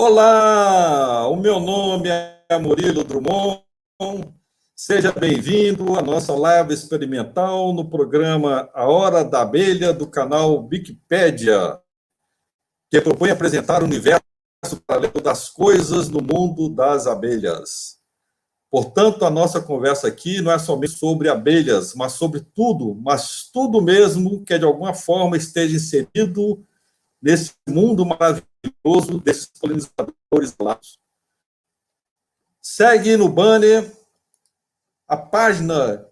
Olá, o meu nome é Murilo Drummond. Seja bem-vindo à nossa live experimental no programa A Hora da Abelha do canal Wikipédia, que propõe apresentar o universo paralelo das coisas no mundo das abelhas. Portanto, a nossa conversa aqui não é somente sobre abelhas, mas sobre tudo, mas tudo mesmo que de alguma forma esteja inserido nesse mundo maravilhoso desses polinizadores lados. Segue no banner a página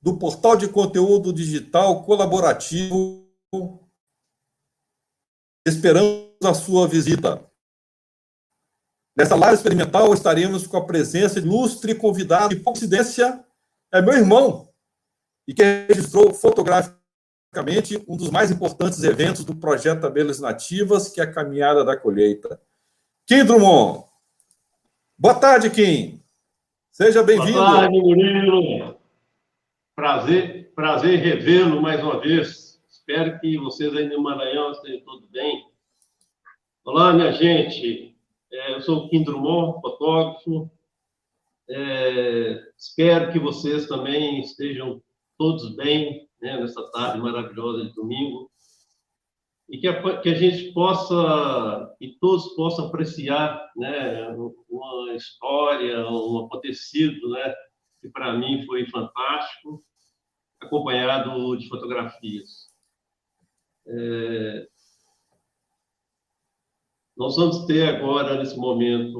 do portal de conteúdo digital colaborativo. Esperamos a sua visita. Nessa live experimental estaremos com a presença de ilustre convidado, de coincidência, é meu irmão, e que registrou fotograficamente um dos mais importantes eventos do projeto Abelhas Nativas, que é a Caminhada da Colheita. Kim Drummond. Boa tarde, Kim. Seja bem-vindo. Boa tarde, Murilo. Prazer, prazer revê-lo mais uma vez. Espero que vocês aí no Maranhão estejam todos bem. Olá, minha gente. É, eu sou o Kim Drummond, fotógrafo. É, espero que vocês também estejam todos bem né, nessa tarde maravilhosa de domingo e que a, que a gente possa e todos possam apreciar né, uma história, um acontecido, né, que para mim foi fantástico, acompanhado de fotografias. É, nós vamos ter agora, nesse momento,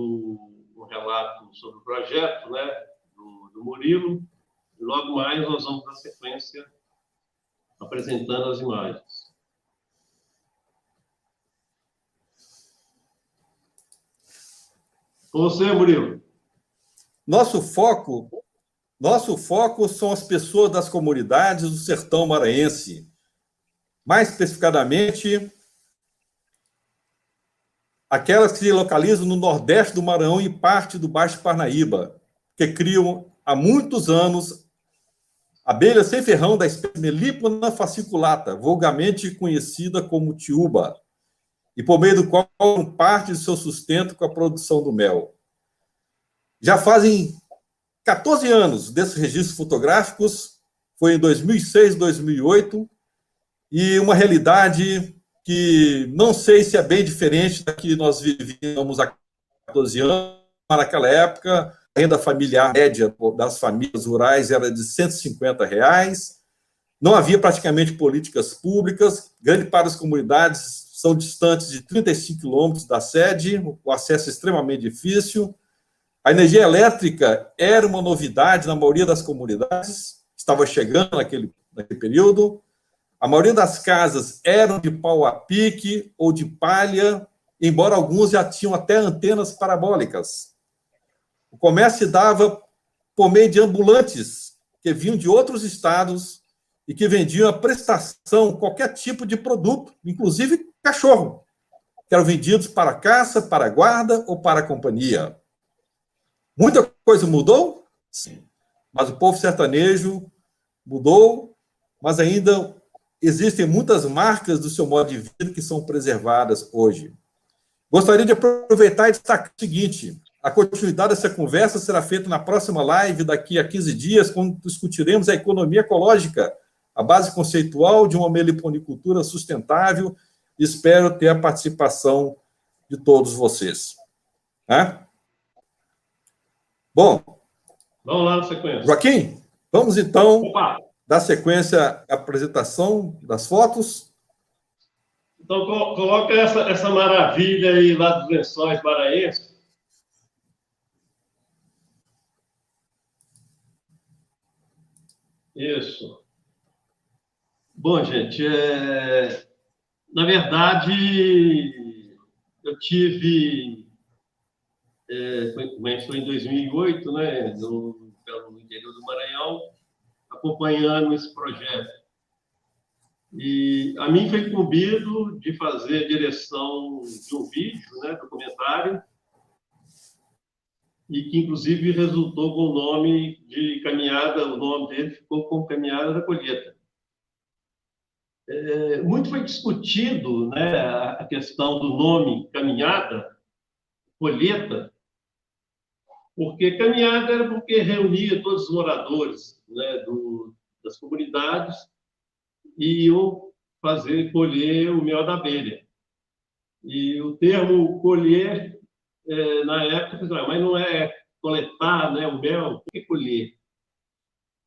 um relato sobre o projeto né, do, do Murilo, e logo mais nós vamos, na sequência, apresentando as imagens. Com você, Murilo. Nosso foco, nosso foco são as pessoas das comunidades do sertão maranhense. Mais especificadamente, aquelas que se localizam no nordeste do Maranhão e parte do Baixo Parnaíba, que criam há muitos anos abelha sem ferrão da espécie Melipona fasciculata, vulgarmente conhecida como tiúba, e por meio do qual parte de seu sustento com a produção do mel. Já fazem 14 anos desses registros fotográficos, foi em 2006, 2008, e uma realidade que não sei se é bem diferente da que nós vivíamos há 14 anos. Naquela época, a renda familiar média das famílias rurais era de 150 reais. Não havia praticamente políticas públicas. Grande parte das comunidades são distantes de 35 quilômetros da sede, o acesso é extremamente difícil. A energia elétrica era uma novidade na maioria das comunidades, estava chegando naquele, naquele período. A maioria das casas eram de pau a pique ou de palha, embora alguns já tinham até antenas parabólicas. O comércio se dava por meio de ambulantes que vinham de outros estados e que vendiam a prestação, qualquer tipo de produto, inclusive cachorro, que eram vendidos para caça, para guarda ou para companhia. Muita coisa mudou? Sim. Mas o povo sertanejo mudou, mas ainda existem muitas marcas do seu modo de vida que são preservadas hoje. Gostaria de aproveitar e destacar o seguinte: a continuidade dessa conversa será feita na próxima live, daqui a 15 dias, quando discutiremos a economia ecológica, a base conceitual de uma meliponicultura sustentável. Espero ter a participação de todos vocês. É? Bom. Vamos lá na sequência. Joaquim, vamos então. Opa dar sequência à apresentação das fotos. Então, coloca essa, essa maravilha aí lá dos lençóis maranhenses. Isso. Bom, gente, é... na verdade, eu tive. É, foi em 2008, né, no, no interior do Maranhão, acompanhando esse projeto. E a mim foi incumbido de fazer a direção de um vídeo, né, documentário, e que inclusive resultou com o nome de Caminhada, o nome dele ficou com Caminhada da Colheita. é, muito foi discutido né, a questão do nome caminhada, colheita, porque caminhada era porque reunia todos os moradores né, do, das comunidades e iam fazer colher o mel da abelha. E o termo colher, é, na época, mas não é coletar né, o mel, por que colher?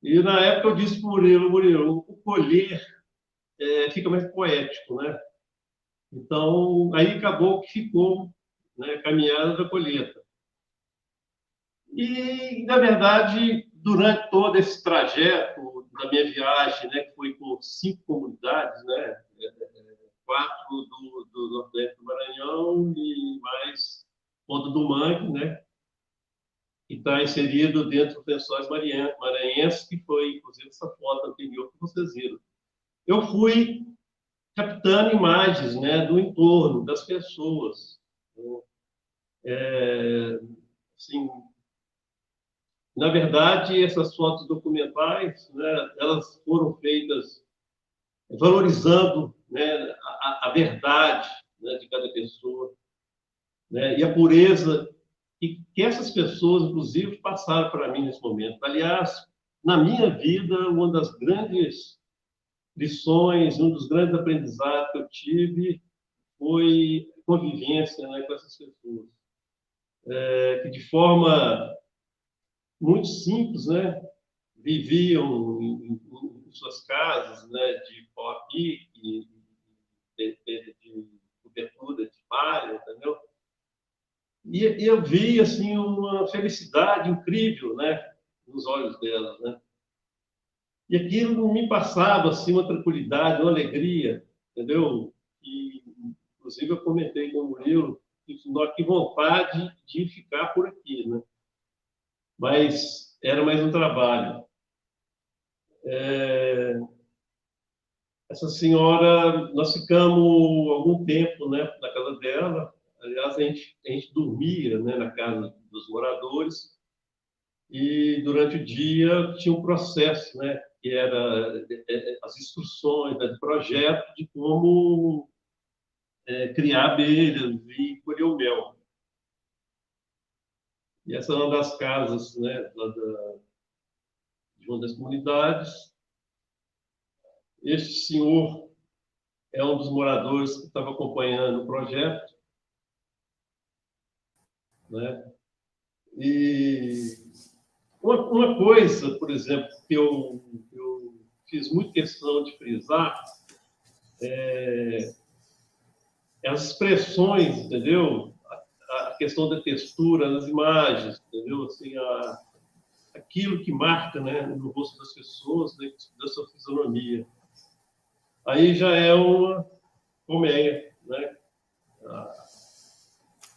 E na época eu disse para o Murilo, Murilo, o colher é, fica mais poético, né? Então, aí acabou que ficou né, caminhada da colheita. E, na verdade, durante todo esse trajeto da minha viagem, né, que foi por cinco comunidades, né, é, é, quatro do, do Nordeste do Maranhão e mais Ponta do Mangue, né, que está inserido dentro do Lençóis Maranhenses, que foi, inclusive, essa foto anterior que vocês viram. Eu fui captando imagens né, do entorno, das pessoas. Né. É, assim, na verdade, essas fotos documentais, né, elas foram feitas valorizando né, a, a verdade né, de cada pessoa né, e a pureza que, essas pessoas, inclusive, passaram para mim nesse momento. Aliás, na minha vida, uma das grandes lições, um dos grandes aprendizados que eu tive foi convivência né, com essas pessoas. É, que de forma muito simples, né, viviam em, em, em suas casas, né, de pau a pique, de, de, de cobertura de palha, entendeu? E, eu vi assim uma felicidade incrível, né, nos olhos delas, né? E aquilo me passava assim uma tranquilidade, uma alegria, entendeu? E inclusive eu comentei com o Murilo que, que vontade de ficar por aqui, né? Mas era mais um trabalho. É... Essa senhora, nós ficamos algum tempo, né, na casa dela, Aliás, a gente, a gente dormia né, na casa dos moradores e durante o dia tinha um processo, né, que era é, é, as instruções né, projeto de como é, criar abelhas e colher o mel. E essa é uma das casas né, da, de uma das comunidades. Este senhor é um dos moradores que estava acompanhando o projeto né? E uma, uma coisa, por exemplo, que eu, eu fiz muito questão de frisar é, as expressões, entendeu? A, a, questão da textura nas imagens, entendeu? Assim, a, aquilo que marca né, no rosto das pessoas, né, da sua fisionomia. Aí já é uma colmeia, né?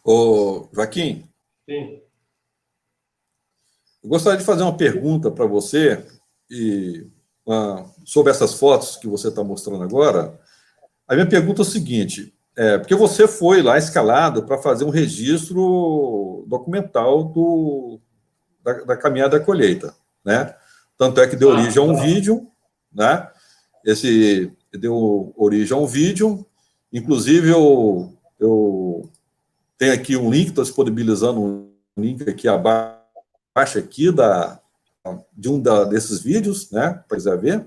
Ô, Joaquim. Sim. Eu gostaria de fazer uma pergunta para você e uh, sobre essas fotos que você está mostrando agora. A minha pergunta é o seguinte: é, porque você foi lá escalado para fazer um registro documental do, da, da caminhada da colheita, né? Tanto é que deu origem a um vídeo, né? Esse deu origem a um vídeo. Inclusive, eu, eu tem aqui um link, estou disponibilizando um link aqui abaixo aqui da, de um da, desses vídeos, né, para quiser ver.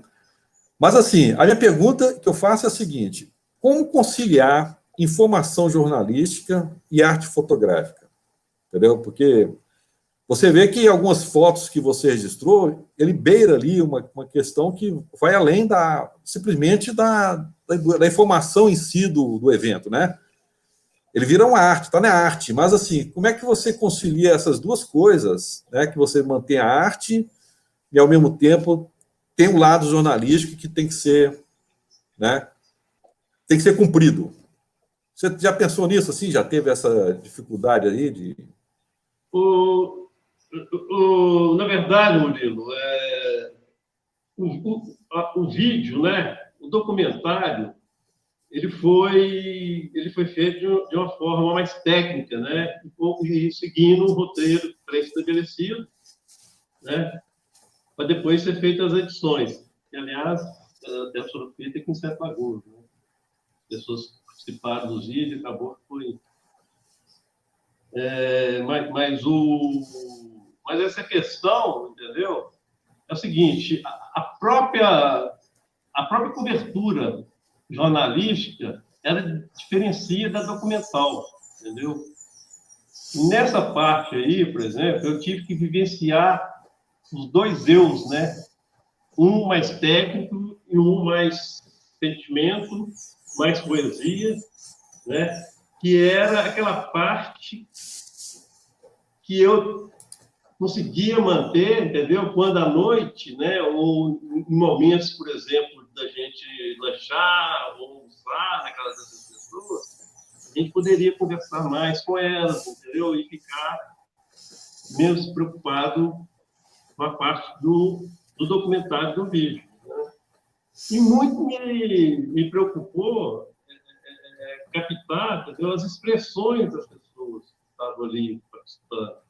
Mas, assim, a minha pergunta que eu faço é a seguinte, como conciliar informação jornalística e arte fotográfica? Entendeu? Porque você vê que algumas fotos que você registrou, ele beira ali uma, uma questão que vai além da simplesmente da, da, da informação em si do, do evento, né? Ele vira uma arte, está na arte. Mas, assim, como é que você concilia essas duas coisas, né? Que você mantém a arte e, ao mesmo tempo, tem um lado jornalístico que tem que ser, né? Tem que ser cumprido. Você já pensou nisso, assim? Já teve essa dificuldade aí de... O, o, na verdade, Murilo, é, o, o, a, o vídeo, né? O documentário, ele foi, ele foi feito de uma forma mais técnica, né? E seguindo um roteiro pré-estabelecido, né? Para depois ser feitas as edições. E, aliás, deve ser feita aqui em Sete Lagoas. Né? Pessoas participaram dos vídeos, acabou que foi. É, mas, mas, o, mas essa questão, entendeu? É o seguinte: a, a própria, a própria cobertura jornalística ela diferencia da documental, entendeu? Nessa parte aí, por exemplo, eu tive que vivenciar os dois eus, né? Um mais técnico e um mais sentimento, mais poesia, né? Que era aquela parte que eu conseguia manter, entendeu? Quando à noite, né? Ou em momentos, por exemplo, da gente lanchar ou usar na casa dessas pessoas, a gente poderia conversar mais com elas, entendeu? E ficar menos preocupado com a parte do, do documentário do vídeo. Né? E muito me, me preocupou é, é, é, captar entendeu? as expressões das pessoas que estavam ali participando.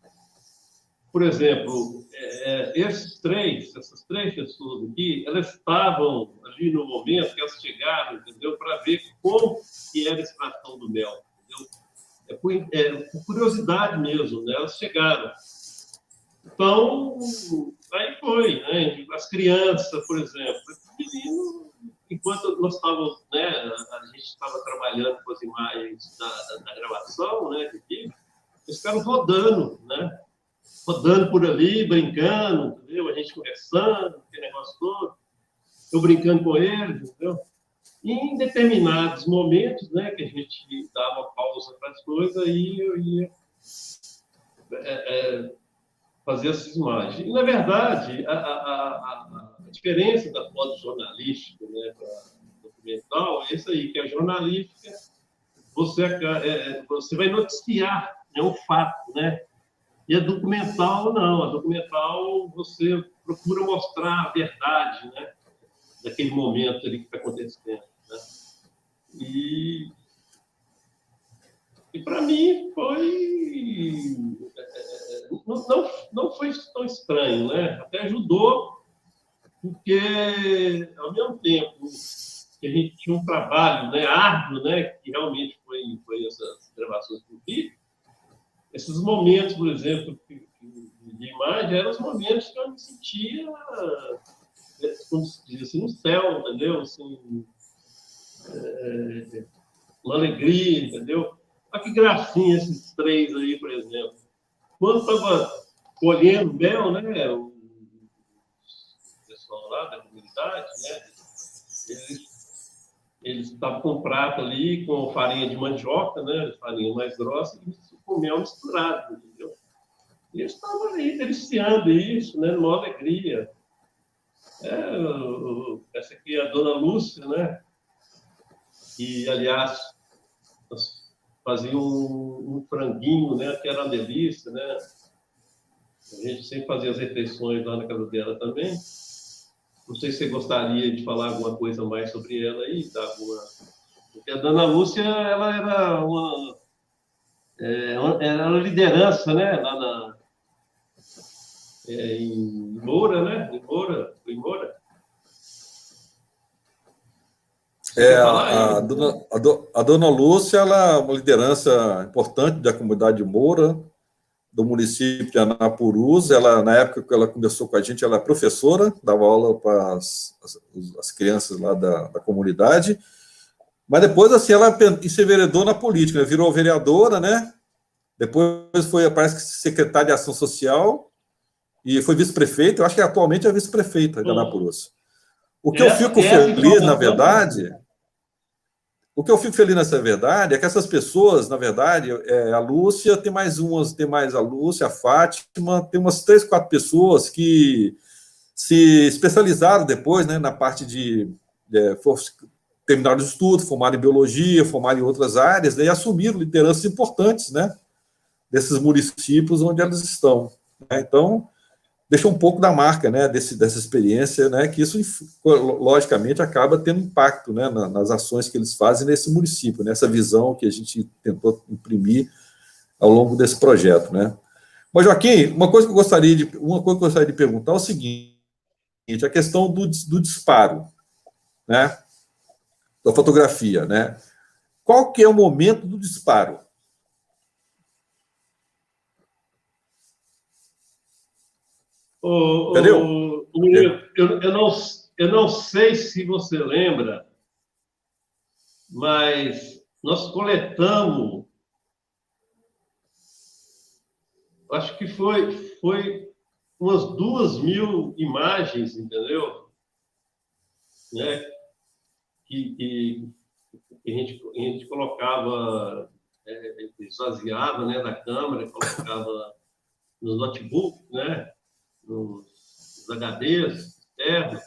Por exemplo, é, esses três, essas três pessoas aqui, elas estavam ali no momento que elas chegaram, entendeu? Para ver como que era a extração do mel, entendeu? É por, é, por curiosidade mesmo, né? Elas chegaram. Então, aí foi, né? As crianças, por exemplo, menino, enquanto nós estávamos, né? A gente estava trabalhando com as imagens da, da, da gravação, né? Eles ficaram rodando, né? Rodando por ali, brincando, entendeu? A gente conversando, aquele negócio todo. Eu brincando com eles, entendeu? E em determinados momentos, né, que a gente dava pausa para as coisas, aí eu ia é, é, fazer essas imagens. E, na verdade, a, a, a, a diferença da foto jornalística né, para documental é isso aí, que a jornalística, você, é, é, você vai noticiar é um fato, né? E a documental, não. A documental, você procura mostrar a verdade, né? Daquele momento ali que está acontecendo. Né? E, e para mim foi. Não, não, não foi tão estranho, né? Até ajudou, porque ao mesmo tempo que a gente tinha um trabalho né, árduo, né, que realmente foi, foi essas gravações do vídeo, esses momentos, por exemplo, de imagem, eram os momentos que eu me sentia, é, como se diz assim, no céu, entendeu? Assim, é, uma alegria, entendeu? Olha que gracinha esses três aí, por exemplo. Quando estava colhendo mel, né, o pessoal lá da comunidade, né, eles eles estavam com um prato ali com farinha de mandioca, né, farinha mais grossa, e com mel misturado, entendeu? E eles estavam ali deliciando isso, né, numa alegria. É, essa aqui é a dona Lúcia, né? Que, aliás, fazia um, um, franguinho, né? Que era uma delícia, né? A gente sempre fazia as refeições lá na casa dela também. Não sei se você gostaria de falar alguma coisa mais sobre ela aí, dar alguma... Porque a dona Lúcia, ela era uma é, era uma liderança, né, lá na, é, em Moura, né, em Moura, em Moura. É, a, a, dona, a, do, a, dona Lúcia, ela é uma liderança importante da comunidade de Moura, do município de Anapurus. Ela, na época que ela começou com a gente, ela é professora, dava aula para as, as, as crianças lá da, da comunidade. Mas depois, assim, ela enseveredou na política, né? virou vereadora, né? Depois foi, parece que, secretária de Ação Social e foi vice-prefeita. Eu acho que atualmente é vice-prefeita de Anapurus. O que é, eu fico é feliz, na verdade, o que eu fico feliz nessa verdade é que essas pessoas, na verdade, é, a Lúcia, tem mais umas, tem mais a Lúcia, a Fátima, tem umas três, quatro pessoas que se especializaram depois, né, na parte de, de terminaram o estudo, formaram em biologia, formaram em outras áreas, né, e assumiram lideranças importantes, né, desses municípios onde elas estão. Né? Então, deixa um pouco da marca, né, desse, dessa experiência, né, que isso, logicamente, acaba tendo impacto, né, nas ações que eles fazem nesse município, nessa visão que a gente tentou imprimir ao longo desse projeto, né. Mas, Joaquim, uma coisa que eu gostaria de, uma coisa que eu gostaria de perguntar é o seguinte, a questão do, do disparo, né, da fotografia, né? Qual que é o momento do disparo? O, Entendeu? O, o, eu, eu, não, eu não sei se você lembra, mas nós coletamos, acho que foi, foi umas duas mil imagens, entendeu? Né? Que, que a, gente, a gente colocava, é, esvaziava né, da câmera, colocava nos notebooks, né? nos HDs externos,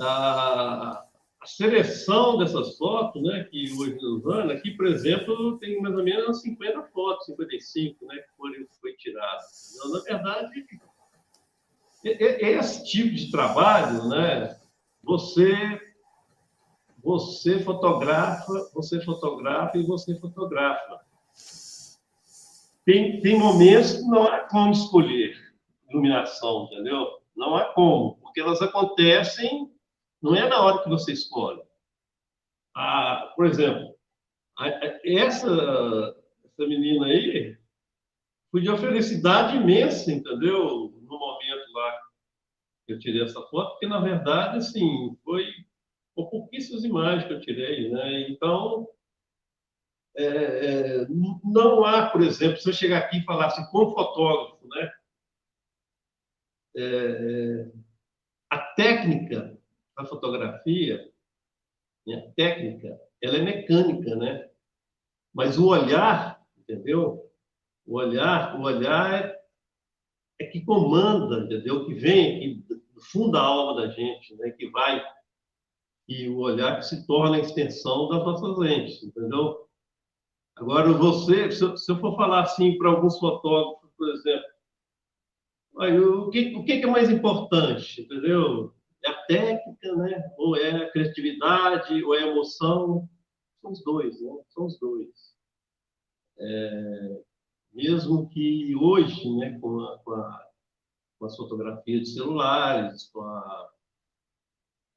a, a, seleção dessas fotos, né, que hoje usando, aqui, por exemplo, tem mais ou menos 50 fotos, 55, né, que foram, foi tiradas. Na verdade, esse tipo de trabalho, né, você você fotografa, você fotografa e você fotografa. Tem, tem momentos que não há como escolher iluminação, entendeu? Não há como, porque elas acontecem, não é na hora que você escolhe. Ah, por exemplo, essa, essa menina aí foi de uma felicidade imensa, entendeu? No momento lá que eu tirei essa foto, porque na verdade, assim, foi por pouquíssimas imagens que eu tirei, né? Então, é, é, não há, por exemplo, se eu chegar aqui e falar assim, como fotógrafo, né? É, é, a técnica da fotografia, né, a técnica, ela é mecânica, né? Mas o olhar, entendeu? O olhar, o olhar é, é que comanda, entendeu? Que vem aqui do fundo da alma da gente, né? Que vai e o olhar que se torna a extensão das nossas lentes, entendeu? Agora, você, se eu, for falar assim para alguns fotógrafos, por exemplo, o que, o que é mais importante, entendeu? É a técnica, né? Ou é a criatividade, ou é a emoção? São os dois, né? São os dois. É, mesmo que hoje, né, com, a, com, a, com as fotografias de celulares, com, a,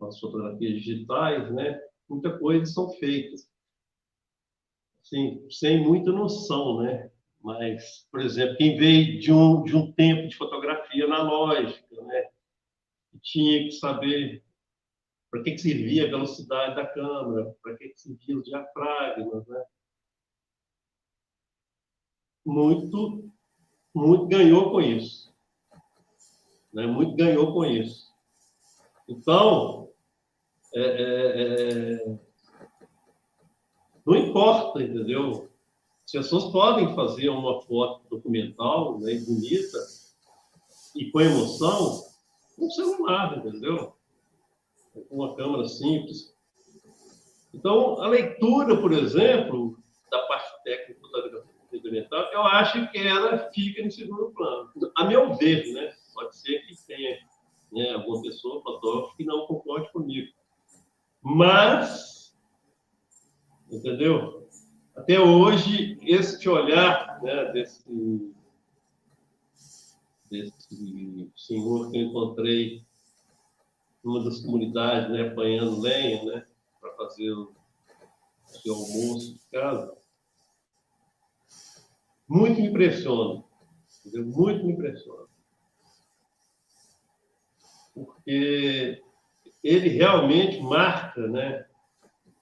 as fotografias digitais, né, muita coisa são feitas. Assim, sem muita noção, né? Mas, por exemplo, quem veio de um, de um tempo de fotografia analógica, né? tinha que saber para que, que servia a velocidade da câmera, para que, que servia os diafragmas, né? Muito, muito ganhou com isso. Né? Muito ganhou com isso. Então, é, é, é, não importa, entendeu? As pessoas podem fazer uma foto documental, né, bonita, e com emoção, com celular, entendeu? Com uma câmera simples. Então, a leitura, por exemplo, da parte técnica da documental, eu acho que ela fica em segundo plano. A meu ver, né? Pode ser que tenha né, alguma pessoa, fotógrafo, que não concorde comigo. Mas, entendeu? Até hoje, este olhar né, desse, desse senhor que eu encontrei numa das comunidades, né, apanhando lenha, né, para fazer o seu almoço de casa, muito me impressiona, entendeu? muito me impressiona. Porque ele realmente marca, né?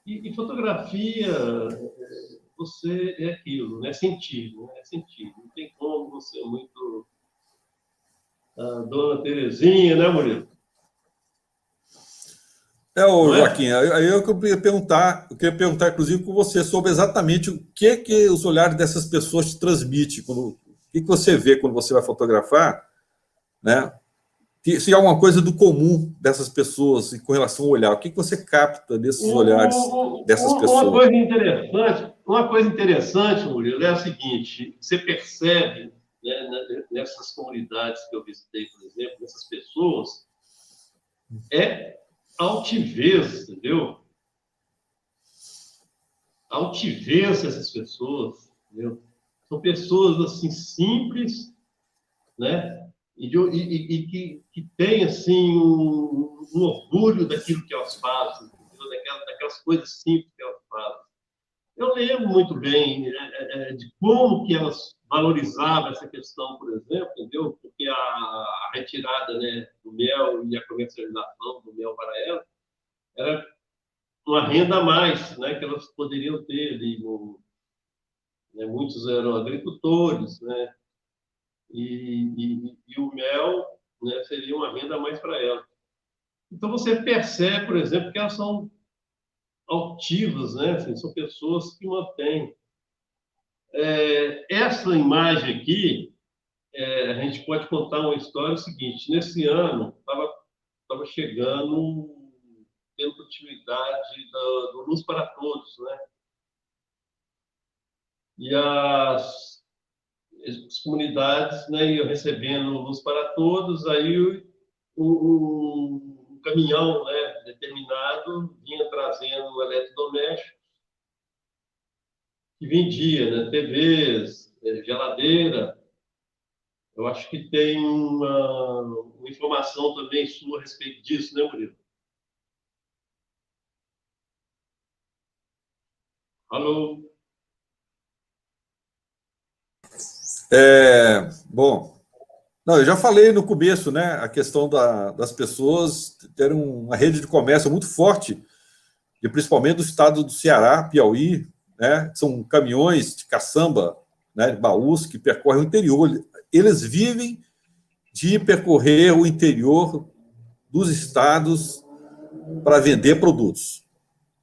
E, e fotografia você é aquilo, né? Sentir, né? É sentir. Não tem como você é muito a dona Terezinha, né, Murilo? É, o é? Joaquim, aí eu queria perguntar, eu queria perguntar, inclusive, com você sobre exatamente o que que os olhares dessas pessoas te transmitem, quando, o que, que você vê quando você vai fotografar, né? Se há alguma coisa do comum dessas pessoas com relação ao olhar, o que, que você capta desses olhares dessas pessoas? Uma coisa interessante, uma coisa interessante, Murilo, é a seguinte: você percebe né, nessas comunidades que eu visitei, por exemplo, nessas pessoas, é altivez, entendeu? Altivez dessas pessoas, entendeu? São pessoas assim simples, né? E, de, e, e que, que tem assim um, um, orgulho daquilo que elas fazem, daquelas, daquelas coisas simples que elas fazem. Eu lembro muito bem é, é, de como que elas valorizavam essa questão, por exemplo, entendeu? Porque a, a retirada né, do mel e a comercialização do mel para elas era uma renda a mais, né, que elas poderiam ter ali. No, né, muitos eram agricultores, né, e, e, e o mel né, seria uma renda a mais para elas. Então você percebe, por exemplo, que elas são altivas, né? Assim, são pessoas que mantêm. É, essa imagem aqui, é, a gente pode contar uma história seguinte: nesse ano estava tava chegando tendo continuidade do, do Luz para Todos, né? E as, as comunidades né, iam recebendo Luz para Todos, aí o, o, o caminhão né, determinado vinha trazendo eletrodomésticos que vendia, né, TVs, é, geladeira. Eu acho que tem uma, uma informação também sua a respeito disso, né, Murilo? Alô? É, bom, não, eu já falei no começo, né, a questão da, das pessoas terem uma rede de comércio muito forte, e principalmente do estado do Ceará, Piauí, né, são caminhões de caçamba, né, baús que percorrem o interior. Eles vivem de percorrer o interior dos estados para vender produtos,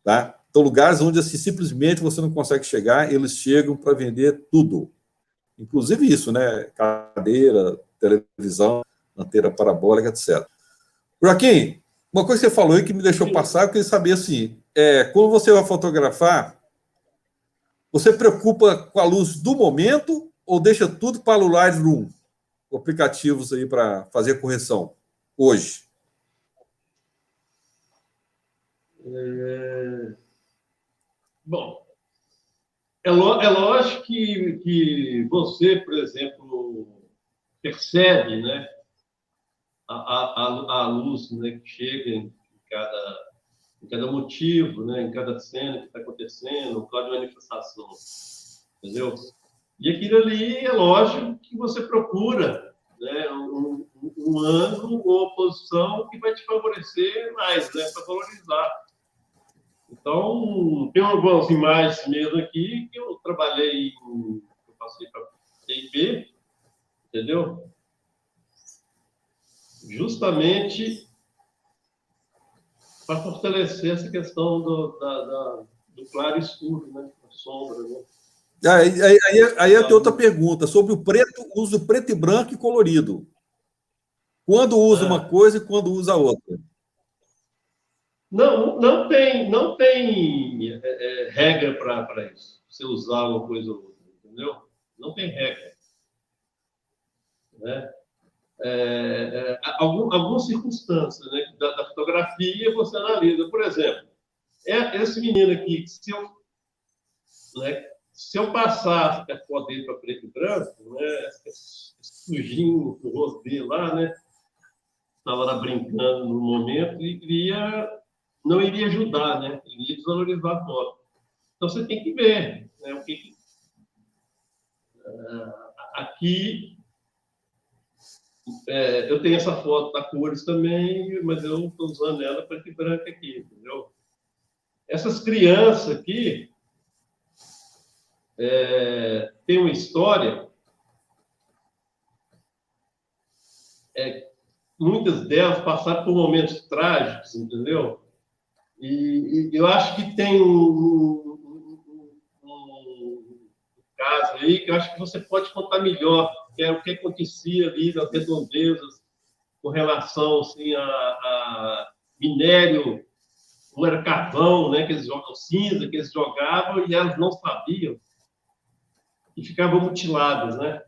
tá? Então, lugares onde assim, simplesmente você não consegue chegar, eles chegam para vender tudo. Inclusive isso, né? Cadeira, televisão, antena parabólica, etc. Joaquim, uma coisa que você falou aí que me deixou Sim. passar, eu queria saber assim, é, quando você vai fotografar, você preocupa com a luz do momento ou deixa tudo para o Lightroom, aplicativos aí para fazer correção hoje? É... Bom, é, é lógico que, que você, por exemplo, percebe né, a, a, a luz né, que chega em cada, em cada motivo, né, em cada cena que está acontecendo, cada manifestação. Entendeu? E aquilo ali é lógico que você procura né, um, um ângulo ou posição que vai te favorecer mais, né, para valorizar. Então, tem algumas imagens mesmo aqui que eu trabalhei, eu passei para TIP, entendeu? Justamente para fortalecer essa questão do, da, da, do claro e escuro, né? A sombra, né? Aí, aí, aí, aí tem outra pergunta sobre o preto, uso preto e branco e colorido. Quando usa é. uma coisa e quando usa outra? Não, não tem, não tem é, é, regra para isso. Você usar uma coisa ou outra, entendeu? Não tem regra. Né? É, é, algum, algumas circunstâncias né, da, da, fotografia você analisa. Por exemplo, é, esse menino aqui, se eu, né, se eu passar a foto dele para preto e branco, né, sujinho no rosto dele lá, né, estava lá brincando no momento, e iria não iria ajudar, né? Iria desvalorizar a foto. Então você tem que ver né, o que. Uh, aqui é, eu tenho essa foto da cores também, mas eu estou usando ela para e branca aqui, entendeu? Essas crianças aqui é, têm uma história. É, muitas delas passaram por momentos trágicos, entendeu? E, e eu acho que tem um, um, um, caso aí que eu acho que você pode contar melhor, que é o que acontecia ali nas redondezas com relação assim, a, a minério, como era carvão, né, que eles jogam cinza, que eles jogavam e elas não sabiam e ficavam mutiladas, né?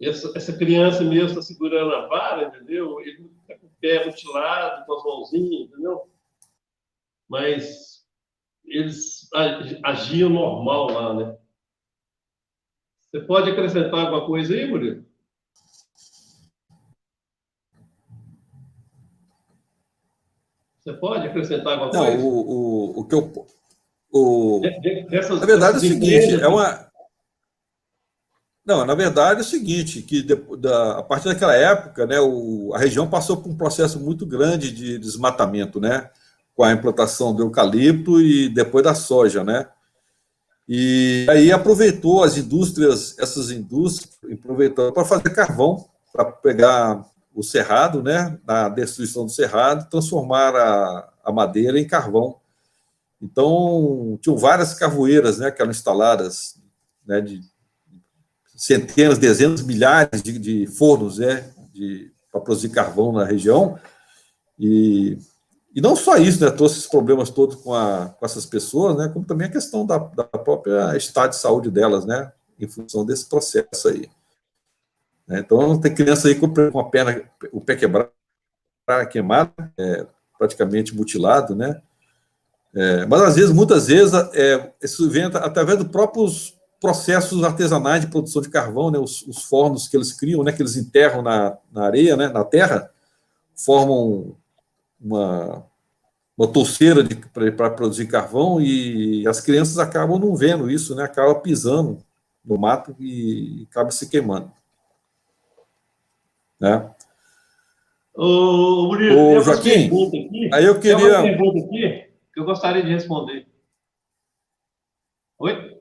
essa, essa criança mesmo está segurando a vara, entendeu? Ele está com o pé mutilado, com as mãozinhas, entendeu? Mas eles agiam normal lá, né? Você pode acrescentar alguma coisa aí, Murilo? Você pode acrescentar alguma Não, coisa? Não, o, o, o que eu. O... Dessas, Na verdade é o seguinte: é uma. Não, na verdade é o seguinte, que de, da, a partir daquela época, né, o, a região passou por um processo muito grande de desmatamento, né, com a implantação do eucalipto e depois da soja, né, e aí aproveitou as indústrias, essas indústrias, aproveitou para fazer carvão, para pegar o cerrado, né, na destruição do cerrado, transformar a, a madeira em carvão. Então, tinham várias carvoeiras, né, que eram instaladas, né, de centenas, dezenas, milhares de, de fornos, né, para produzir carvão na região. E, e não só isso, né, trouxe esses problemas todos com, a, com essas pessoas, né, como também a questão da, da própria estado de saúde delas, né, em função desse processo aí. Né? Então, tem criança aí com a perna, o pé quebrado, queimado, é, praticamente mutilado, né? É, mas, às vezes, muitas vezes, é, isso vem através dos próprios processos artesanais de produção de carvão, né? Os, os fornos que eles criam, né? Que eles enterram na, na areia, né? Na terra, formam uma, uma torceira para produzir carvão e as crianças acabam não vendo isso, né? Acabam pisando no mato e, e acaba se queimando. Né? Ô, Murilo, Ô, Joaquim, aqui, aí eu queria... Tem uma pergunta aqui que eu gostaria de responder. Oi?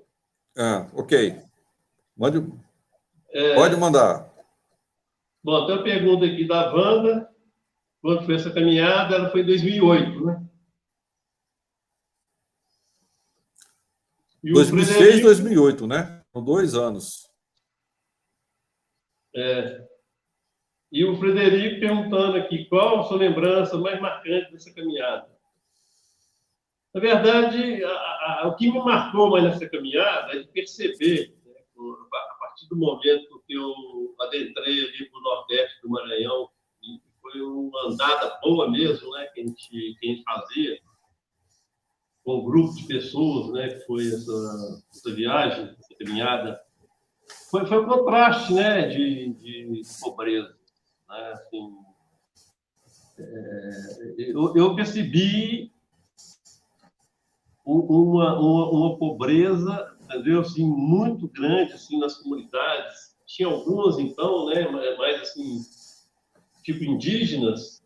Ah, ok. Mande... É... Pode mandar. Bom, tem uma pergunta aqui da Wanda. Quando foi essa caminhada? Ela foi em 2008, né? E 2006, 2008, né? São dois anos. É. E o Frederico perguntando aqui qual a sua lembrança mais marcante dessa caminhada. Na verdade, a, a, o que me marcou mais nessa caminhada é de perceber, né, a partir do momento que eu adentrei ali para o Nordeste do Maranhão, e foi uma andada boa mesmo, né, que a gente, que a gente fazia, com um grupo de pessoas, né, que foi essa, essa viagem, essa caminhada, foi, foi um contraste, né, de, de pobreza. Né? Assim, é, eu, eu, percebi uma, uma, uma, pobreza, entendeu? Assim, muito grande assim, nas comunidades. Tinha algumas, então, né, mais assim, tipo indígenas,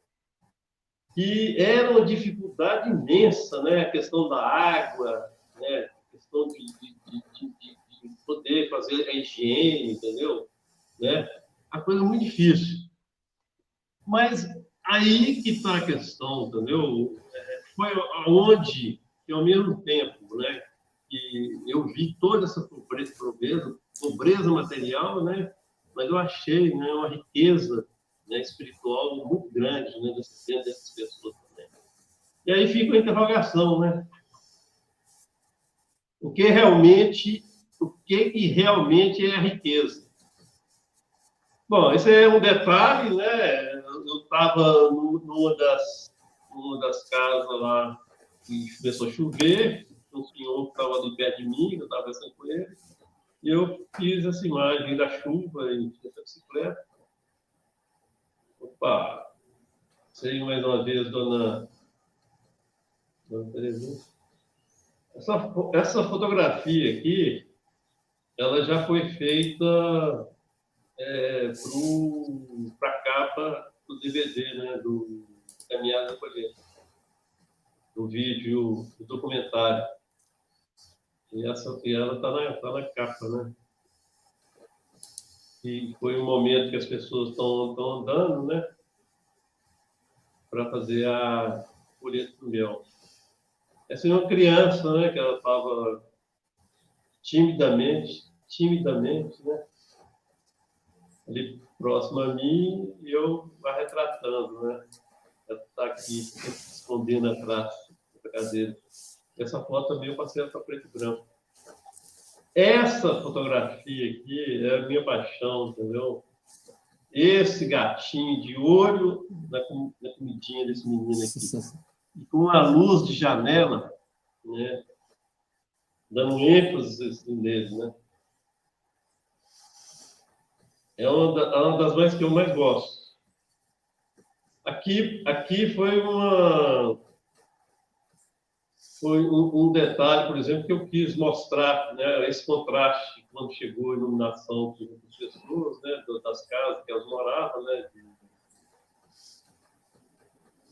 que era uma dificuldade imensa, né? A questão da água, né? A questão de, de, de, de poder fazer a higiene, entendeu? Né? A coisa muito difícil. Mas aí que está a questão, entendeu? É, foi aonde, que ao mesmo tempo, né, que eu vi toda essa pobreza, pobreza, pobreza material, né, mas eu achei né, uma riqueza né, espiritual muito grande né, dentro dessas pessoas também. E aí fica a interrogação, né? O que realmente, o que, que realmente é a riqueza? Bom, esse é um detalhe, né? eu estava numa das, numa das casas lá que começou a chover, um senhor estava ali perto de mim, eu estava conversando com ele, e eu fiz essa imagem da chuva e essa bicicleta. Opa! Sei mais uma vez, dona, dona Terezinha. Essa, essa fotografia aqui, ela já foi feita é, para a capa do DVD, né, do Caminhada Colheita, do vídeo, do documentário. E, essa, ela está na, tá na capa, né? E foi um momento que as pessoas estão andando, né? Para fazer a colheita do mel. Essa é uma criança, né? Que ela estava timidamente, timidamente, né? Ali próximo a mim e eu vai retratando, né? Ela está aqui escondendo atrás cadeira. Essa foto também eu passei para preto e branco. Essa fotografia aqui é a minha paixão, entendeu? Esse gatinho de olho na, na comidinha desse menino aqui. E com a luz de janela, né? Dando ênfase nele, né? É uma, é das mães que eu mais gosto. Aqui, aqui foi uma, foi um, um, detalhe, por exemplo, que eu quis mostrar, né, esse contraste quando chegou a iluminação das pessoas, né, das casas que elas moravam, né, de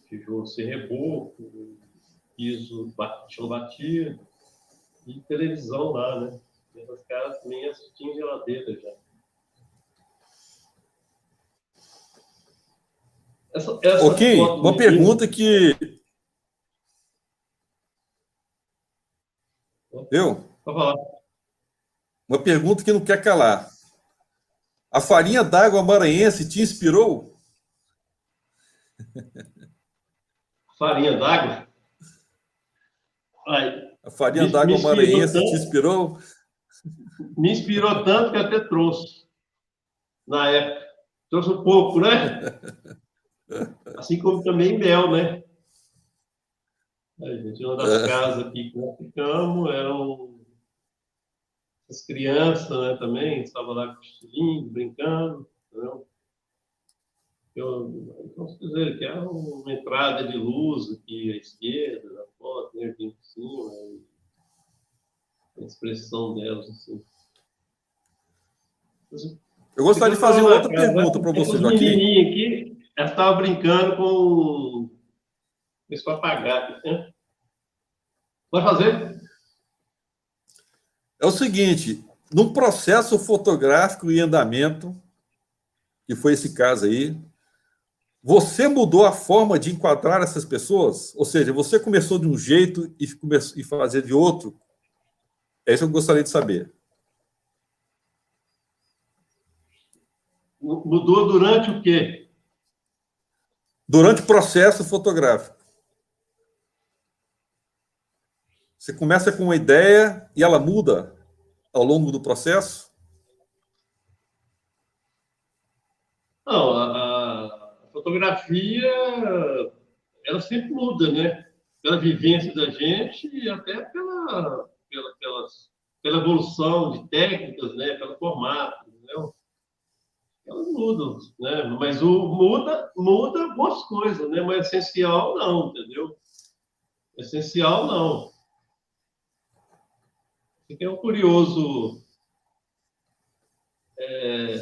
tijolo sem reboco, piso chão batido, e televisão lá, né? Essas casas nem tinham geladeira já. Essa, essa ok, uma pergunta que Eu? Uma pergunta que não quer calar. A farinha d'água maranhense te inspirou? Farinha d'água? A farinha d'água maranhense tanto, te inspirou? Me inspirou tanto que até trouxe. Na época. Trouxe um pouco, né? Assim como também mel, né? A gente, uma das é. casas aqui que nós ficamos eram as crianças né, também, estavam lá com brincando, entendeu? Eu, então, se dizer que é uma entrada de luz aqui à esquerda, da foto, né, aqui em cima, a expressão delas, assim. Eu gostaria de fazer outra pergunta para você, Joaquim. aqui, ela estava brincando com esse papagaio. Né? Pode fazer? É o seguinte, num processo fotográfico em andamento, que foi esse caso aí, você mudou a forma de enquadrar essas pessoas? Ou seja, você começou de um jeito e começou e fazer de outro? É isso que eu gostaria de saber. Mudou durante o quê? Durante o processo fotográfico. Você começa com uma ideia e ela muda ao longo do processo? Não, a, a fotografia ela sempre muda, né? Pela vivência da gente e até pela, pela, pelas, pela evolução de técnicas, né? Pelo formato, entendeu? Elas mudam, né? Mas o muda, muda algumas coisas, né? Mas essencial não, entendeu? Essencial não. E tem um curioso, é,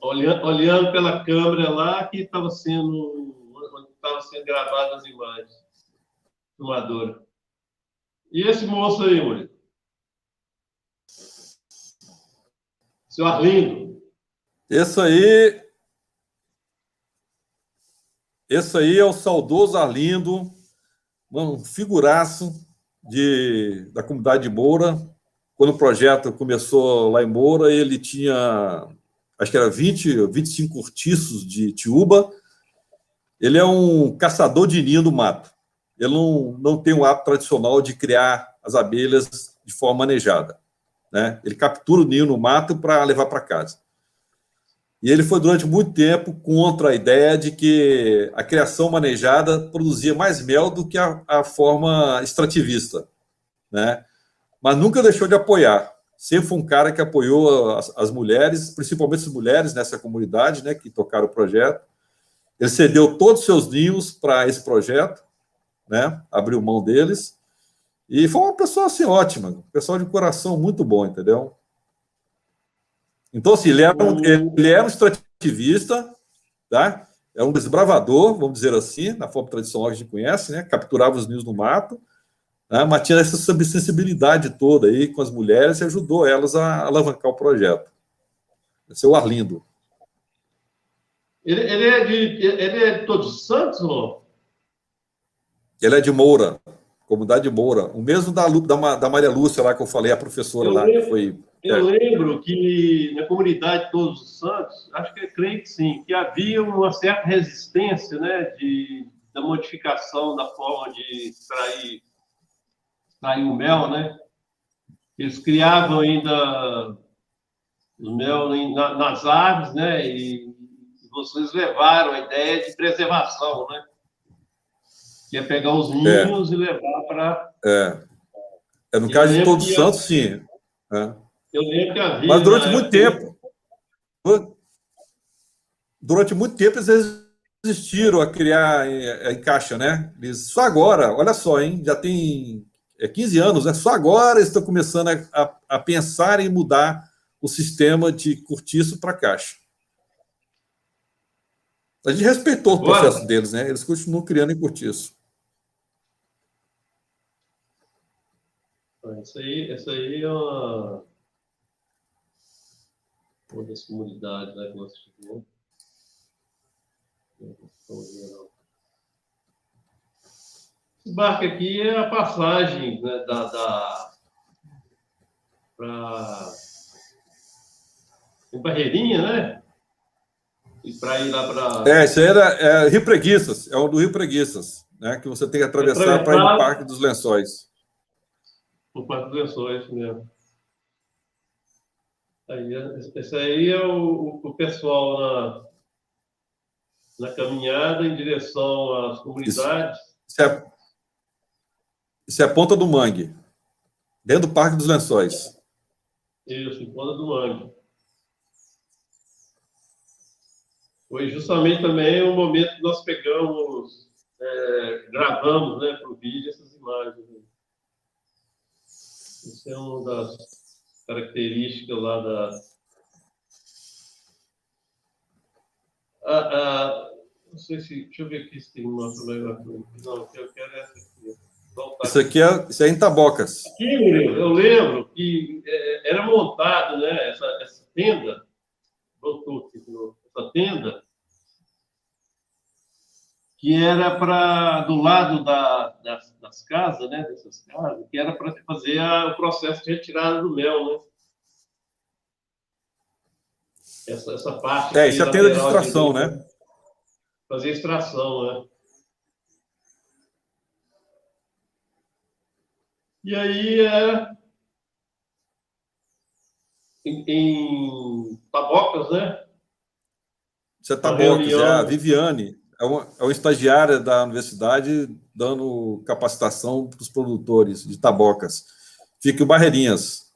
olhando, olhando pela câmera lá, que estava sendo, estava sendo gravadas as imagens, filmadora. E esse moço aí, Murilo? Seu Arlindo. Esse aí. Esse aí é o saudoso Arlindo, um figuraço de, da comunidade de Moura. Quando o projeto começou lá em Moura, ele tinha, acho que era 20, 25 cortiços de tiúba. Ele é um caçador de ninho do mato. Ele não, não tem o hábito tradicional de criar as abelhas de forma manejada. Né? Ele captura o ninho no mato para levar para casa. E ele foi durante muito tempo contra a ideia de que a criação manejada produzia mais mel do que a, a forma extrativista, né? Mas nunca deixou de apoiar. Sempre foi um cara que apoiou as, as mulheres, principalmente as mulheres nessa comunidade, né, que tocaram o projeto. Ele cedeu todos os seus ninhos para esse projeto, né? Abriu mão deles. E foi uma pessoa assim ótima, um pessoal de coração muito bom, entendeu? Então, assim, ele era um, ele era um extrativista, tá? é um desbravador, vamos dizer assim, na forma tradicional que a gente conhece, né? Capturava os ninhos no mato, né? mas tinha essa sensibilidade toda aí com as mulheres e ajudou elas a alavancar o projeto. Esse é o Arlindo. Ele, ele, é, de, ele é de Todos os Santos, ou? Ele é de Moura, comunidade de Moura. O mesmo da, da, da Maria Lúcia lá que eu falei, a professora eu lá, lembro, que foi eu é. lembro que na comunidade Todos os Santos, acho que é creio que sim, que havia uma certa resistência, né, de, da modificação da forma de extrair, extrair o mel, né? Eles criavam ainda o mel na, nas árvores, né? E vocês levaram a ideia de preservação, né? Que é pegar os ninhos é. e levar para. É. é. No caso de Todos os Santos, sim. É. Eu lembro que havia. Mas durante muito tempo. Durante muito tempo eles resistiram a criar em caixa, né? Eles, só agora, olha só, hein? Já tem é, 15 anos, né? Só agora estão começando a, a, a pensar em mudar o sistema de cortiço para caixa. A gente respeitou o processo Bora. deles, né? Eles continuam criando em cortiço. Isso aí, isso aí é uma, uma das comunidades né, que nós tivemos. Esse barco aqui é a passagem né, da, da para Barreirinha, né? E para ir lá para. É, isso aí era é, Rio Preguiças, é o do Rio Preguiças, né? Que você tem que atravessar para ir no Parque dos Lençóis. Parque dos Lençóis mesmo. Aí, esse aí é o, o pessoal na, na caminhada em direção às comunidades. Isso, isso, é, isso é a Ponta do Mangue, dentro do Parque dos Lençóis. Isso, em Ponta do Mangue. Foi justamente também o momento que nós pegamos, é, gravamos né, para o vídeo essas imagens. Isso é uma das características lá da, Ah, ah, não sei se. Deixa eu ver aqui se tem uma problema. Não, eu quero essa aqui. Isso aqui é, isso é em Tabocas. Aqui, eu lembro que é, era montado né, essa, essa tenda, essa tenda, que era para do lado da, das, das, casas, né, dessas casas, que era para fazer a, o processo de retirada do mel, né? essa, essa parte. É, isso é tenda de extração, de, né? Fazer extração, né? E aí é em, em Tabocas, né? Isso é Tabocas, é a Viviane, é uma, é uma estagiária da universidade dando capacitação para os produtores de Tabocas. Fica o Barreirinhas.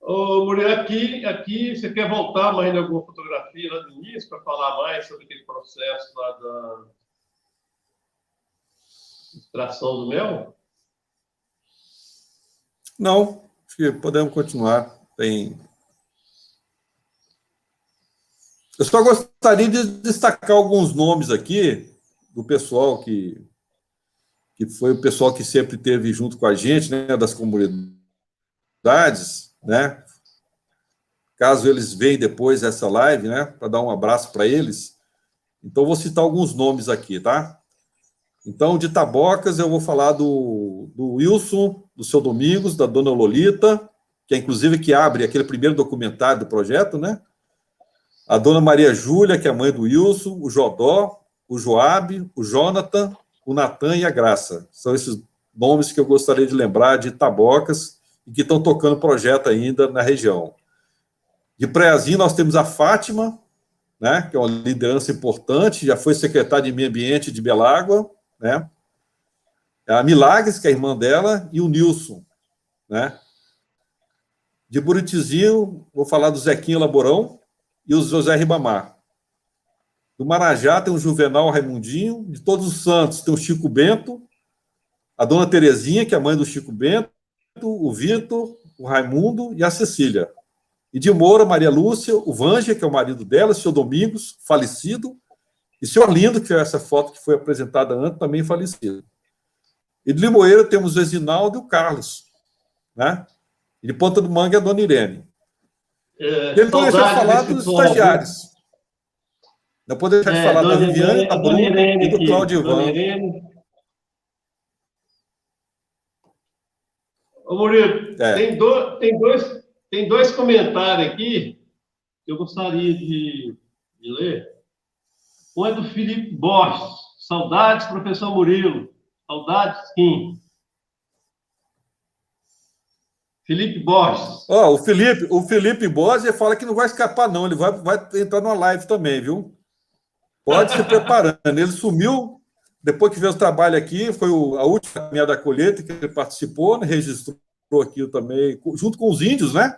Ô, Murilo, aqui, aqui você quer voltar mais em alguma fotografia lá do início para falar mais sobre aquele processo lá da extração do mel? Não, acho que podemos continuar. Tem. Eu só gostaria de destacar alguns nomes aqui do pessoal que que foi o pessoal que sempre teve junto com a gente, né, das comunidades, né? Caso eles venham depois essa live, né, para dar um abraço para eles. Então, vou citar alguns nomes aqui, tá? Então, de Tabocas, eu vou falar do, do Wilson, do seu Domingos, da dona Lolita, que é inclusive que abre aquele primeiro documentário do projeto, né? A dona Maria Júlia, que é a mãe do Wilson, o Jodó, o Joabe, o Jonathan, o Natan e a Graça. São esses nomes que eu gostaria de lembrar de Tabocas e que estão tocando projeto ainda na região. De Preazinho, nós temos a Fátima, né, que é uma liderança importante, já foi secretária de Meio Ambiente de Belágua, né? A Milagres, que é a irmã dela, e o Nilson, né? De Buritizinho, vou falar do Zequinho Laborão e o José Ribamar. Do Marajá tem o Juvenal Raimundinho, de Todos os Santos tem o Chico Bento, a Dona Terezinha, que é a mãe do Chico Bento, o Vitor, o Raimundo e a Cecília. E de Moura, Maria Lúcia, o Vanja, que é o marido dela, o seu Domingos, falecido, e o senhor Lindo, que é essa foto que foi apresentada antes, também falecido. E de Limoeiro temos o Exinaldo e o Carlos, né? E de Ponta do Mangue a Dona Irene. É, Ele não deixou de falar dos estagiários. Não poderia deixar de é, falar da Viviane, da Bruna e do Claudio Ivan. Ô, Murilo, é. tem, do, tem, dois, tem dois comentários aqui que eu gostaria de, de ler. Um é do Felipe Borges. Saudades, professor Murilo. Saudades, Kim. Felipe Borges. Ó, oh, o Felipe, o Felipe Borges fala que não vai escapar, não. Ele vai, vai entrar numa live também, viu? Pode se preparando. Ele sumiu, depois que veio o trabalho aqui, foi a última minha da colheita que ele participou, né, registrou aqui também, junto com os índios, né?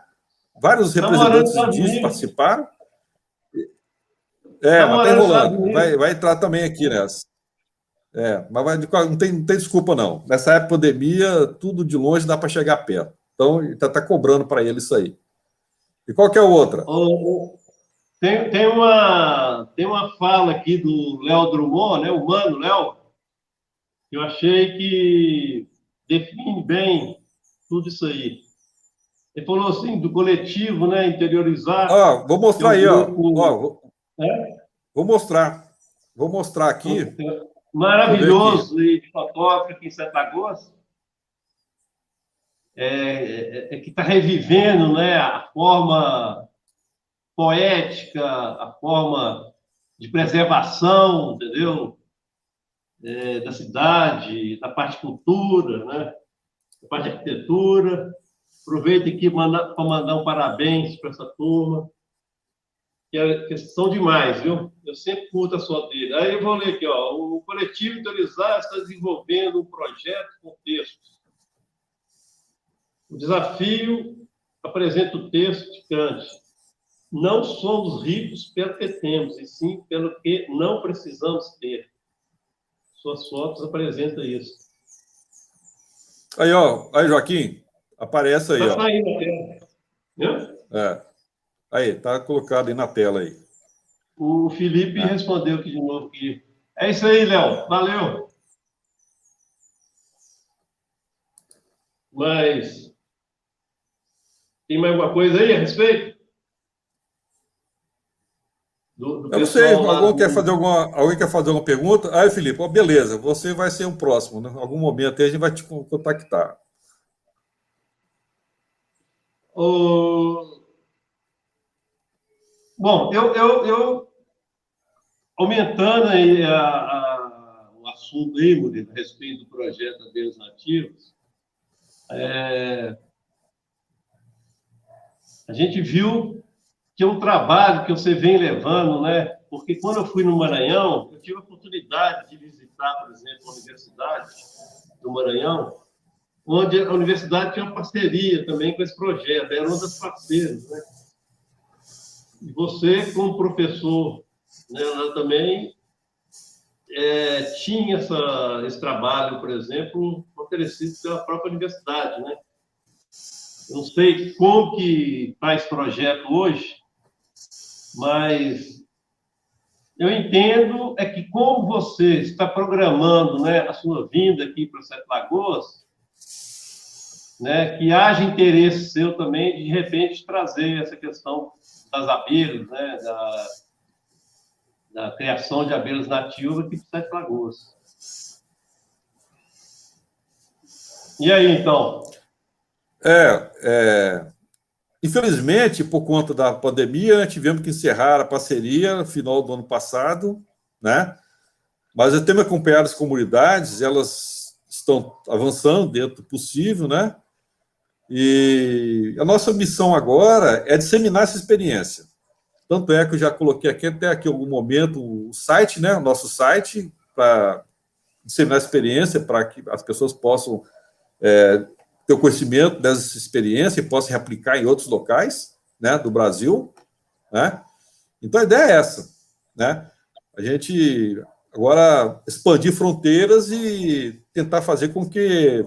vários representantes disso participaram. É, mas está enrolando. Vai, vai entrar também aqui nessa. É, mas vai, não, tem, não tem desculpa, não. Nessa época de pandemia, tudo de longe dá para chegar perto. Então, está tá cobrando para ele isso aí. E qual que é a outra? Tem, tem, uma, tem uma fala aqui do Léo Drummond, né? o mano Léo, que eu achei que define bem tudo isso aí. Ele falou assim, do coletivo, né? Interiorizar. Ah, vou mostrar aí, grupo... ó. ó vou... É? vou mostrar. Vou mostrar aqui. Maravilhoso e fotógrafo aqui em Santa Agosto. É, é, é que está revivendo né, a forma poética, a forma de preservação, entendeu? É, da cidade, da parte cultura, né? da parte arquitetura. Aproveito aqui para mandar um parabéns para essa turma, que, é, que são demais, viu? Eu sempre curto a sua dele. Aí eu vou ler aqui, ó. O coletivo Interiorizar está desenvolvendo um projeto com textos. O desafio apresenta o texto de Kant. Não somos ricos pelo que temos, e sim pelo que não precisamos ter. Suas fotos apresentam isso. Aí, ó. Aí, Joaquim. Aparece aí, tá ó. Aí na tela. É. Aí, tá colocado aí na tela aí. O Felipe é. respondeu aqui de novo que é isso aí, Léo. Valeu. Mas tem mais alguma coisa aí a respeito? Do, do eu não sei, alguém, do... quer fazer alguma, alguém quer fazer alguma pergunta? Aí, Felipe, oh, beleza, você vai ser o próximo, né? Em algum momento aí a gente vai te contactar. O... Bom, eu, eu, eu aumentando aí a, a, o assunto aí, Murilo, a respeito do projeto Abelhas Nativos, é, a gente viu que é um trabalho que você vem levando, né? Porque quando eu fui no Maranhão, eu tive a oportunidade de visitar, por exemplo, a Universidade do Maranhão, onde a universidade tinha uma parceria também com esse projeto, era uma das parceiras, né? E você, como professor, né, também é, tinha essa, esse trabalho, por exemplo, oferecido pela própria universidade, né? Eu não sei como que esse projeto hoje, mas eu entendo é que como você está programando né, a sua vinda aqui para Sete Lagoas, né, que haja interesse seu também de, de repente, trazer essa questão das abelhas, né, da, da criação de abelhas nativas aqui para Sete Lagoas. E aí, então? É, é, infelizmente, por conta da pandemia, tivemos que encerrar a parceria no final do ano passado, né? Mas eu tenho acompanhado as comunidades, elas estão avançando dentro do possível, né? E a nossa missão agora é disseminar essa experiência. Tanto é que eu já coloquei aqui até aqui algum momento o site, né, o nosso site, para disseminar a experiência, para que as pessoas possam é, ter o conhecimento dessa experiência e possam replicar em outros locais né, do Brasil. Né? Então a ideia é essa. Né? A gente agora expandir fronteiras e tentar fazer com que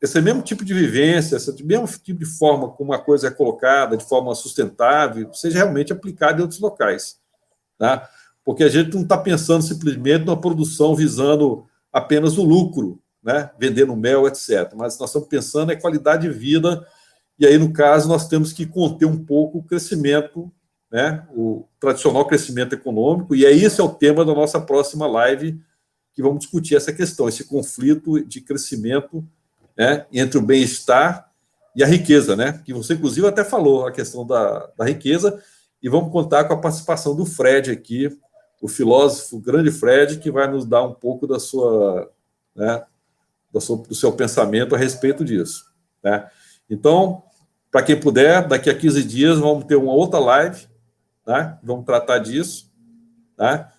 esse mesmo tipo de vivência, esse mesmo tipo de forma como a coisa é colocada, de forma sustentável, seja realmente aplicada em outros locais. Tá? Porque a gente não está pensando simplesmente numa produção visando apenas o lucro, né? vendendo mel, etc. Mas nós estamos pensando em qualidade de vida, e aí, no caso, nós temos que conter um pouco o crescimento, né? o tradicional crescimento econômico, e é esse é o tema da nossa próxima live, que vamos discutir essa questão, esse conflito de crescimento né, entre o bem-estar e a riqueza, né? Que você, inclusive, até falou a questão da, da riqueza, e vamos contar com a participação do Fred aqui, o filósofo, o grande Fred, que vai nos dar um pouco da sua, né, do, seu, do seu pensamento a respeito disso. Né? Então, para quem puder, daqui a 15 dias vamos ter uma outra live, né? vamos tratar disso, né?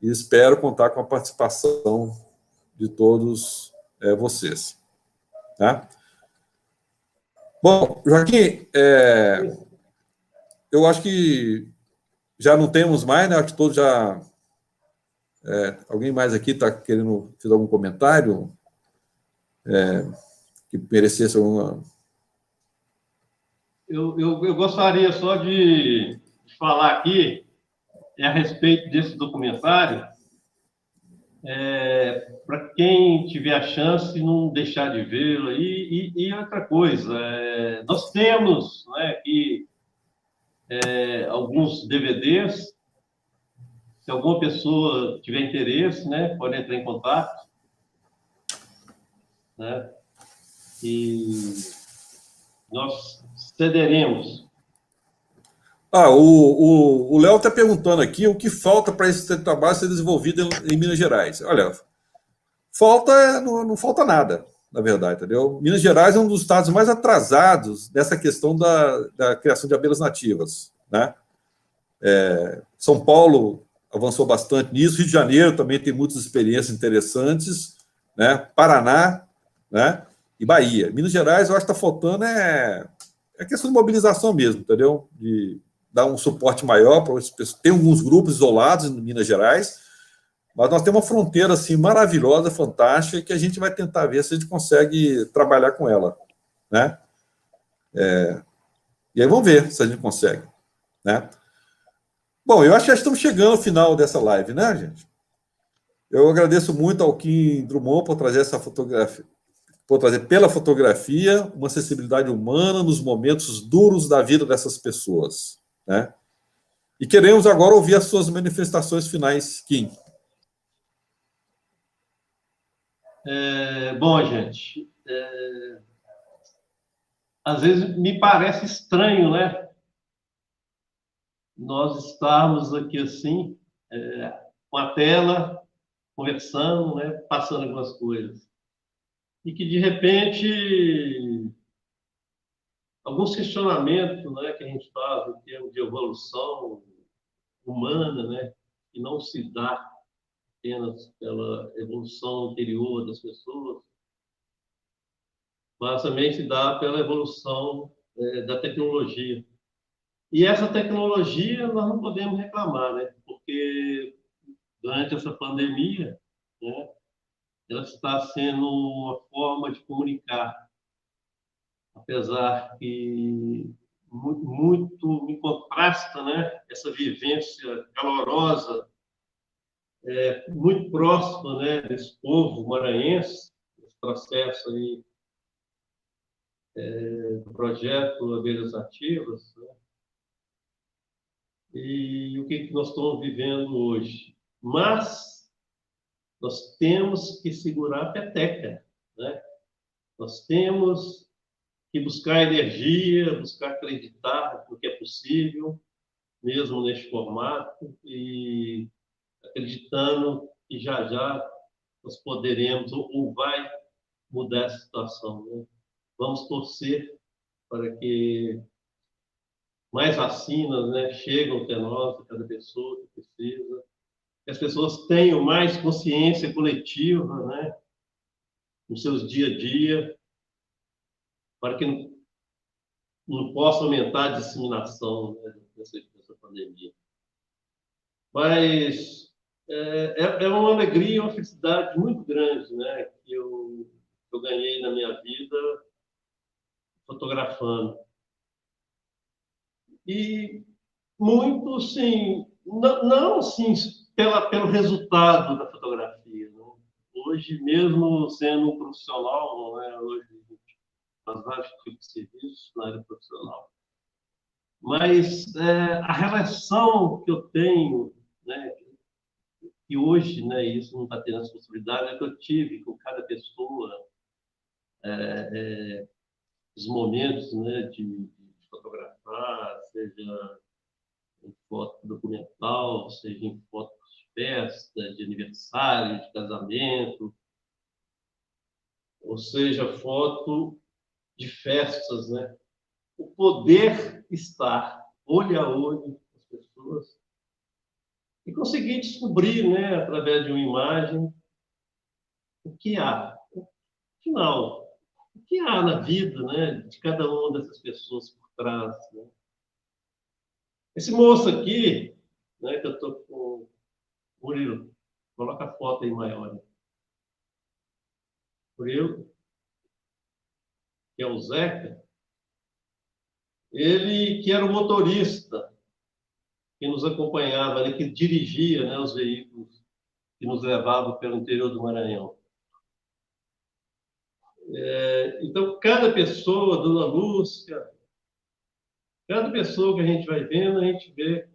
e espero contar com a participação de todos é, vocês. Tá? Bom, Joaquim, é, eu acho que já não temos mais, né? Acho que todos já. É, alguém mais aqui está querendo fazer algum comentário é, que merecesse alguma. Eu, eu, eu gostaria só de, falar aqui é a respeito desse documentário. É, para quem tiver a chance, não deixar de vê-lo. E, e, e, outra coisa, é, nós temos né, aqui é, alguns DVDs. Se alguma pessoa tiver interesse, né, pode entrar em contato. Né, e nós cederemos. Ah, o Léo está perguntando aqui o que falta para esse trabalho ser desenvolvido em, em Minas Gerais. Olha, falta, não, não, falta nada, na verdade, entendeu? Minas Gerais é um dos estados mais atrasados nessa questão da, da criação de abelhas nativas, né? É, São Paulo avançou bastante nisso, Rio de Janeiro também tem muitas experiências interessantes, né? Paraná, né? E Bahia. Minas Gerais, eu acho que está faltando é, é questão de mobilização mesmo, entendeu? De dar um suporte maior para as pessoas. Tem alguns grupos isolados em Minas Gerais, mas nós temos uma fronteira assim maravilhosa, fantástica, que a gente vai tentar ver se a gente consegue trabalhar com ela, né? É, e aí vamos ver se a gente consegue, né? Bom, eu acho que já estamos chegando ao final dessa live, né, gente? Eu agradeço muito ao Kim Drummond por trazer essa fotografia, por trazer pela fotografia uma sensibilidade humana nos momentos duros da vida dessas pessoas, né? E queremos agora ouvir as suas manifestações finais, Kim. É, bom, gente, é, às vezes me parece estranho, né? Nós estarmos aqui assim, é, com a tela, conversando, né? Passando algumas coisas. E que, de repente, alguns questionamentos né, que a gente faz em termos de evolução humana, né? Que não se dá apenas pela evolução anterior das pessoas, mas também se dá pela evolução é, da tecnologia. E essa tecnologia nós não podemos reclamar, né? Porque durante essa pandemia, né, ela está sendo uma forma de comunicar, apesar que muito, me contrasta, né? Essa vivência calorosa é, muito próximo né, desse povo maranhense, esse processo aí, é, do projeto Abelhas Ativas, né? e o que, que nós estamos vivendo hoje. Mas nós temos que segurar a peteca, né? nós temos que buscar energia, buscar acreditar no que é possível, mesmo neste formato, e acreditando que já já nós poderemos ou, vai mudar a situação. Né? Vamos torcer para que mais vacinas né, cheguem até nós, cada pessoa que precisa, que as pessoas tenham mais consciência coletiva né, nos seus dia a dia, para que não, não possa aumentar a disseminação né, dessa, dessa pandemia. Mas é, é, é uma alegria, uma felicidade muito grande, né? Que eu, eu ganhei na minha vida fotografando. E muito, sim, não, não sim, pela, pelo resultado da fotografia. Né? Hoje, mesmo sendo um profissional, né? hoje faz vários tipos de serviços na área profissional, mas é, a relação que eu tenho, né, que hoje, né, isso não está tendo essa possibilidade, é que eu tive com cada pessoa é, é, os momentos né, de, de, fotografar, seja em foto documental, seja em foto festa, de aniversário, de casamento, ou seja, foto de festas, né? O poder estar olho a olho com as pessoas e conseguir descobrir, né, através de uma imagem, o que há. Afinal, o que há na vida né, de cada uma dessas pessoas por trás. Né? Esse moço aqui, né, que eu estou com. Murilo, coloca a foto aí maior. Né? Murilo, que é o Zeca, ele que era o motorista que nos acompanhava, né, que dirigia né, os veículos que nos levavam pelo interior do Maranhão. É, então, cada pessoa, Dona Lúcia, cada pessoa que a gente vai vendo, a gente vê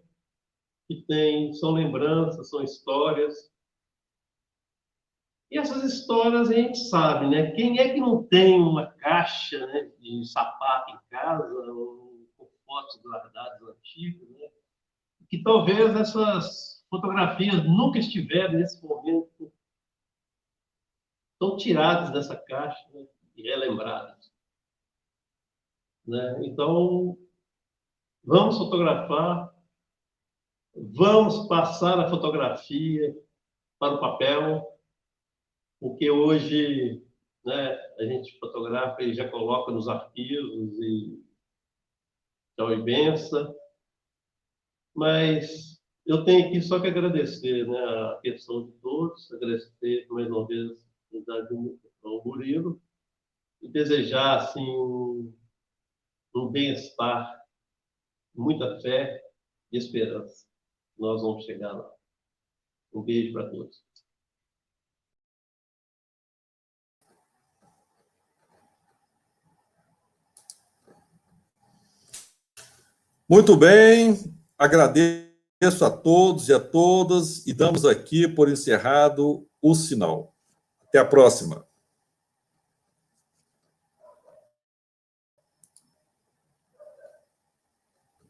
que tem, são lembranças, são histórias. E essas histórias a gente sabe, né? Quem é que não tem uma caixa né, de sapato em casa, ou fotos guardadas antigas, né? Que talvez essas fotografias nunca estiveram nesse momento estão tiradas dessa caixa né, e relembradas. Né? Então, vamos fotografar, vamos passar a fotografia para o papel, porque hoje né, a gente fotografa e já coloca nos arquivos e tchau e benção, mas eu tenho aqui só que agradecer né, a atenção de todos, agradecer mais uma vez ao Murilo e desejar assim um bem-estar, muita fé e esperança. Nós vamos chegar lá. Um beijo para todos. Muito bem, agradeço a todos e a todas e damos aqui por encerrado o sinal. Até a próxima.